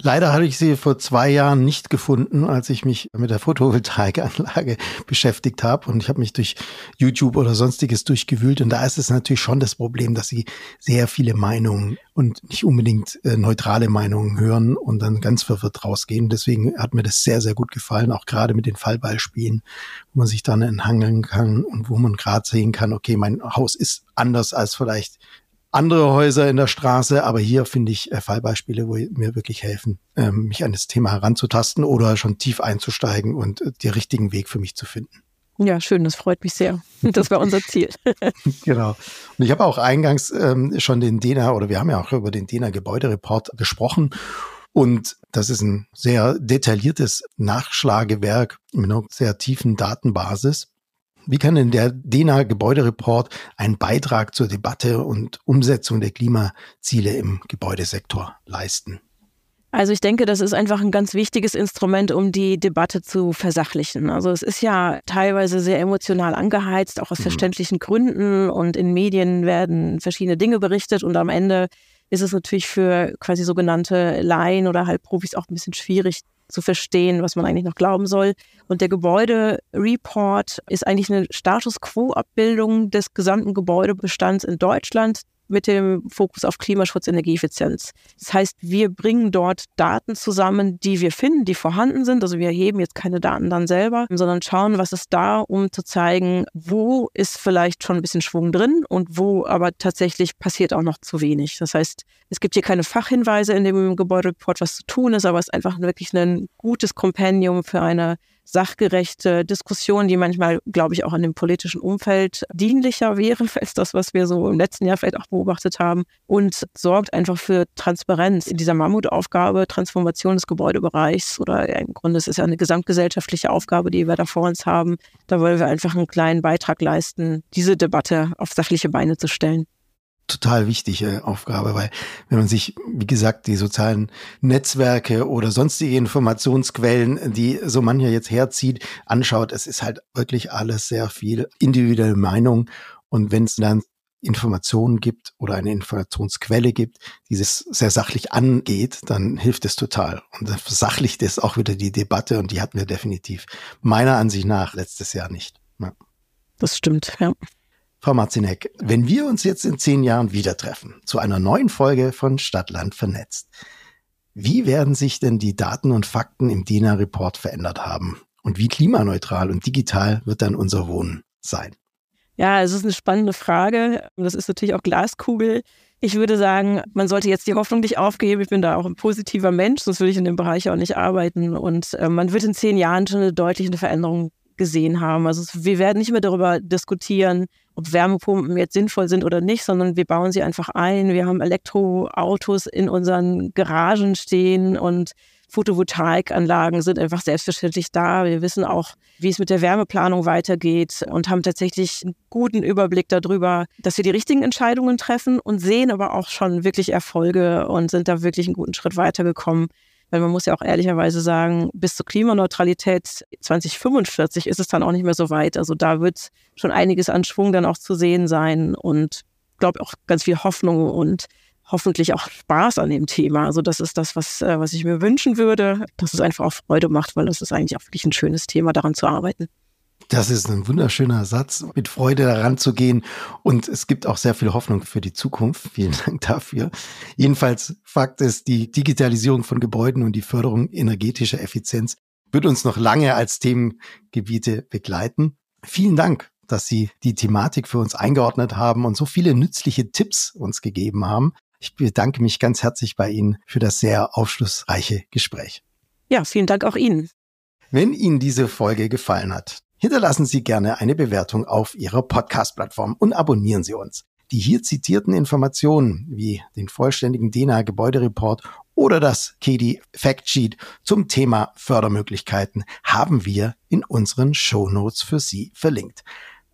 Leider hatte ich sie vor zwei Jahren nicht gefunden, als ich mich mit der Photovoltaikanlage beschäftigt habe. Und ich habe mich durch YouTube oder sonstiges durchgewühlt. Und da ist es natürlich schon das Problem, dass sie sehr viele Meinungen und nicht unbedingt äh, neutrale Meinungen hören und dann ganz verwirrt rausgehen. Deswegen hat mir das sehr, sehr gut gefallen, auch gerade mit den Fallbeispielen, wo man sich dann enthangeln kann und wo man gerade sehen kann, okay, mein Haus ist anders als vielleicht andere Häuser in der Straße, aber hier finde ich äh, Fallbeispiele, wo mir wirklich helfen, ähm, mich an das Thema heranzutasten oder schon tief einzusteigen und äh, den richtigen Weg für mich zu finden. Ja, schön, das freut mich sehr. Das war unser Ziel. genau. Und ich habe auch eingangs ähm, schon den DENA, oder wir haben ja auch über den DENA Gebäudereport gesprochen. Und das ist ein sehr detailliertes Nachschlagewerk mit einer sehr tiefen Datenbasis. Wie kann denn der DENA Gebäudereport einen Beitrag zur Debatte und Umsetzung der Klimaziele im Gebäudesektor leisten? Also ich denke, das ist einfach ein ganz wichtiges Instrument, um die Debatte zu versachlichen. Also es ist ja teilweise sehr emotional angeheizt, auch aus mhm. verständlichen Gründen und in Medien werden verschiedene Dinge berichtet und am Ende ist es natürlich für quasi sogenannte Laien oder Halbprofis auch ein bisschen schwierig, zu verstehen, was man eigentlich noch glauben soll. Und der Gebäudereport ist eigentlich eine Status Quo-Abbildung des gesamten Gebäudebestands in Deutschland mit dem Fokus auf Klimaschutz, Energieeffizienz. Das heißt, wir bringen dort Daten zusammen, die wir finden, die vorhanden sind. Also wir heben jetzt keine Daten dann selber, sondern schauen, was ist da, um zu zeigen, wo ist vielleicht schon ein bisschen Schwung drin und wo aber tatsächlich passiert auch noch zu wenig. Das heißt, es gibt hier keine Fachhinweise in dem Gebäudereport, was zu tun ist, aber es ist einfach wirklich ein gutes Kompendium für eine sachgerechte Diskussion, die manchmal, glaube ich, auch in dem politischen Umfeld dienlicher wäre als das, was wir so im letzten Jahr vielleicht auch beobachtet haben und sorgt einfach für Transparenz in dieser Mammutaufgabe, Transformation des Gebäudebereichs oder im Grunde ist es ja eine gesamtgesellschaftliche Aufgabe, die wir da vor uns haben. Da wollen wir einfach einen kleinen Beitrag leisten, diese Debatte auf sachliche Beine zu stellen total wichtige Aufgabe, weil wenn man sich, wie gesagt, die sozialen Netzwerke oder sonstige Informationsquellen, die so mancher jetzt herzieht, anschaut, es ist halt wirklich alles sehr viel individuelle Meinung. Und wenn es dann Informationen gibt oder eine Informationsquelle gibt, die es sehr sachlich angeht, dann hilft es total. Und dann versachlicht es auch wieder die Debatte und die hatten wir definitiv meiner Ansicht nach letztes Jahr nicht. Ja. Das stimmt, ja. Frau Marzinek, wenn wir uns jetzt in zehn Jahren wieder treffen, zu einer neuen Folge von Stadtland vernetzt, wie werden sich denn die Daten und Fakten im DINA-Report verändert haben? Und wie klimaneutral und digital wird dann unser Wohnen sein? Ja, es ist eine spannende Frage. Das ist natürlich auch Glaskugel. Ich würde sagen, man sollte jetzt die Hoffnung nicht aufgeben. Ich bin da auch ein positiver Mensch, sonst würde ich in dem Bereich auch nicht arbeiten. Und äh, man wird in zehn Jahren schon eine deutliche Veränderung gesehen haben. Also wir werden nicht mehr darüber diskutieren, ob Wärmepumpen jetzt sinnvoll sind oder nicht, sondern wir bauen sie einfach ein. Wir haben Elektroautos in unseren Garagen stehen und Photovoltaikanlagen sind einfach selbstverständlich da. Wir wissen auch, wie es mit der Wärmeplanung weitergeht und haben tatsächlich einen guten Überblick darüber, dass wir die richtigen Entscheidungen treffen und sehen aber auch schon wirklich Erfolge und sind da wirklich einen guten Schritt weitergekommen. Weil man muss ja auch ehrlicherweise sagen, bis zur Klimaneutralität 2045 ist es dann auch nicht mehr so weit. Also da wird schon einiges an Schwung dann auch zu sehen sein und glaube auch ganz viel Hoffnung und hoffentlich auch Spaß an dem Thema. Also das ist das, was, äh, was ich mir wünschen würde, dass es einfach auch Freude macht, weil das ist eigentlich auch wirklich ein schönes Thema, daran zu arbeiten. Das ist ein wunderschöner Satz, mit Freude daran zu gehen. Und es gibt auch sehr viel Hoffnung für die Zukunft. Vielen Dank dafür. Jedenfalls Fakt ist, die Digitalisierung von Gebäuden und die Förderung energetischer Effizienz wird uns noch lange als Themengebiete begleiten. Vielen Dank, dass Sie die Thematik für uns eingeordnet haben und so viele nützliche Tipps uns gegeben haben. Ich bedanke mich ganz herzlich bei Ihnen für das sehr aufschlussreiche Gespräch. Ja, vielen Dank auch Ihnen. Wenn Ihnen diese Folge gefallen hat, hinterlassen Sie gerne eine Bewertung auf Ihrer Podcast-Plattform und abonnieren Sie uns. Die hier zitierten Informationen wie den vollständigen DENA Gebäudereport oder das KEDI Factsheet zum Thema Fördermöglichkeiten haben wir in unseren Shownotes für Sie verlinkt.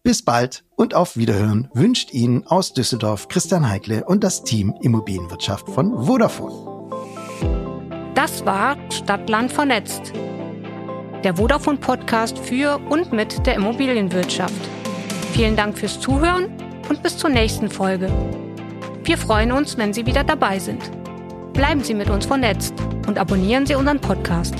Bis bald und auf Wiederhören wünscht Ihnen aus Düsseldorf Christian Heikle und das Team Immobilienwirtschaft von Vodafone. Das war Stadtland vernetzt. Der Vodafone Podcast für und mit der Immobilienwirtschaft. Vielen Dank fürs Zuhören und bis zur nächsten Folge. Wir freuen uns, wenn Sie wieder dabei sind. Bleiben Sie mit uns vernetzt und abonnieren Sie unseren Podcast.